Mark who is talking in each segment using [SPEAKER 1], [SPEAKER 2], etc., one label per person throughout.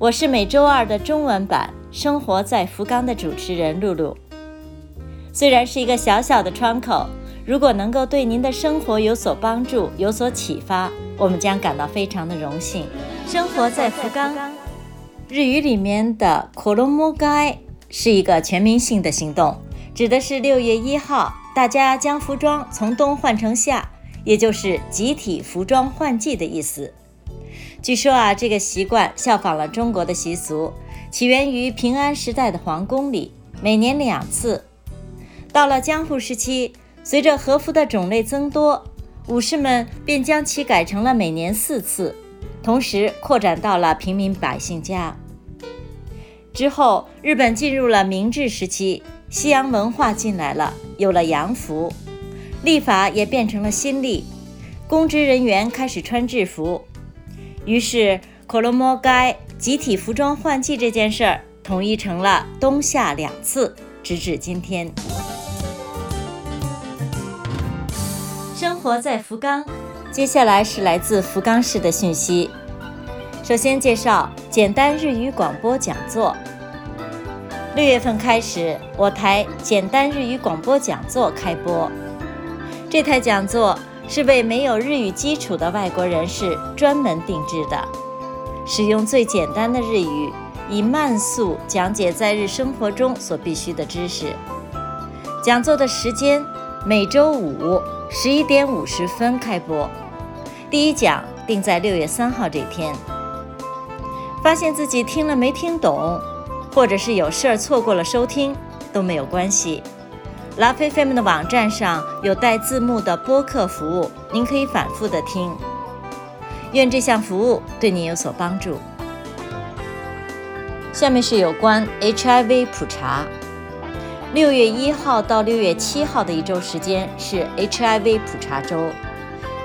[SPEAKER 1] 我是每周二的中文版《生活在福冈》的主持人露露。虽然是一个小小的窗口，如果能够对您的生活有所帮助、有所启发，我们将感到非常的荣幸。生活在福冈，日语里面的 “koromogai” 是一个全民性的行动，指的是六月一号大家将服装从冬换成夏，也就是集体服装换季的意思。据说啊，这个习惯效仿了中国的习俗，起源于平安时代的皇宫里，每年两次。到了江户时期，随着和服的种类增多，武士们便将其改成了每年四次，同时扩展到了平民百姓家。之后，日本进入了明治时期，西洋文化进来了，有了洋服，历法也变成了新历，公职人员开始穿制服。于是，可罗摩该集体服装换季这件事儿统一成了冬夏两次，直至今天。生活在福冈，接下来是来自福冈市的讯息。首先介绍简单日语广播讲座。六月份开始，我台简单日语广播讲座开播。这台讲座。是为没有日语基础的外国人士专门定制的，使用最简单的日语，以慢速讲解在日生活中所必须的知识。讲座的时间每周五十一点五十分开播，第一讲定在六月三号这天。发现自己听了没听懂，或者是有事儿错过了收听，都没有关系。拉菲菲们的网站上有带字幕的播客服务，您可以反复的听。愿这项服务对您有所帮助。下面是有关 HIV 普查。六月一号到六月七号的一周时间是 HIV 普查周。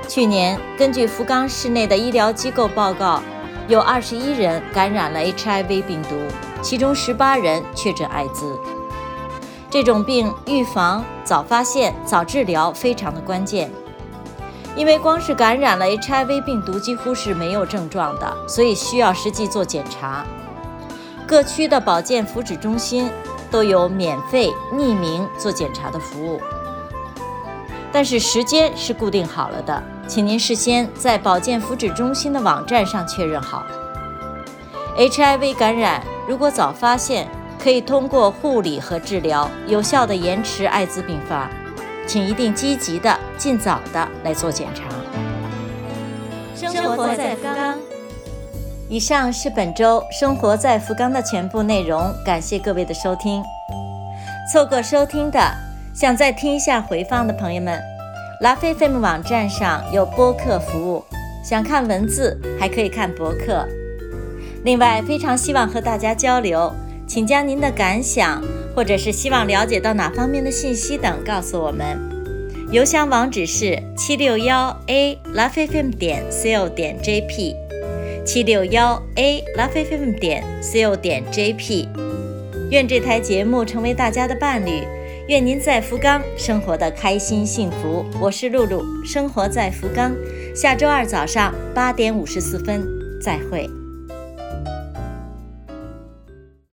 [SPEAKER 1] 去年，根据福冈市内的医疗机构报告，有二十一人感染了 HIV 病毒，其中十八人确诊艾滋。这种病预防早发现早治疗非常的关键，因为光是感染了 HIV 病毒几乎是没有症状的，所以需要实际做检查。各区的保健福祉中心都有免费匿名做检查的服务，但是时间是固定好了的，请您事先在保健福祉中心的网站上确认好。HIV 感染如果早发现，可以通过护理和治疗有效的延迟艾滋病发，请一定积极的、尽早的来做检查。生活在福冈。以上是本周生活在福冈的全部内容，感谢各位的收听。错过收听的，想再听一下回放的朋友们，拉菲菲姆网站上有播客服务，想看文字还可以看博客。另外，非常希望和大家交流。请将您的感想，或者是希望了解到哪方面的信息等告诉我们。邮箱网址是七六幺 a laughfm 点 co 点 jp，七六幺 a laughfm 点 co 点 jp。愿这台节目成为大家的伴侣，愿您在福冈生活的开心幸福。我是露露，生活在福冈。下周二早上八点五十四分，再会。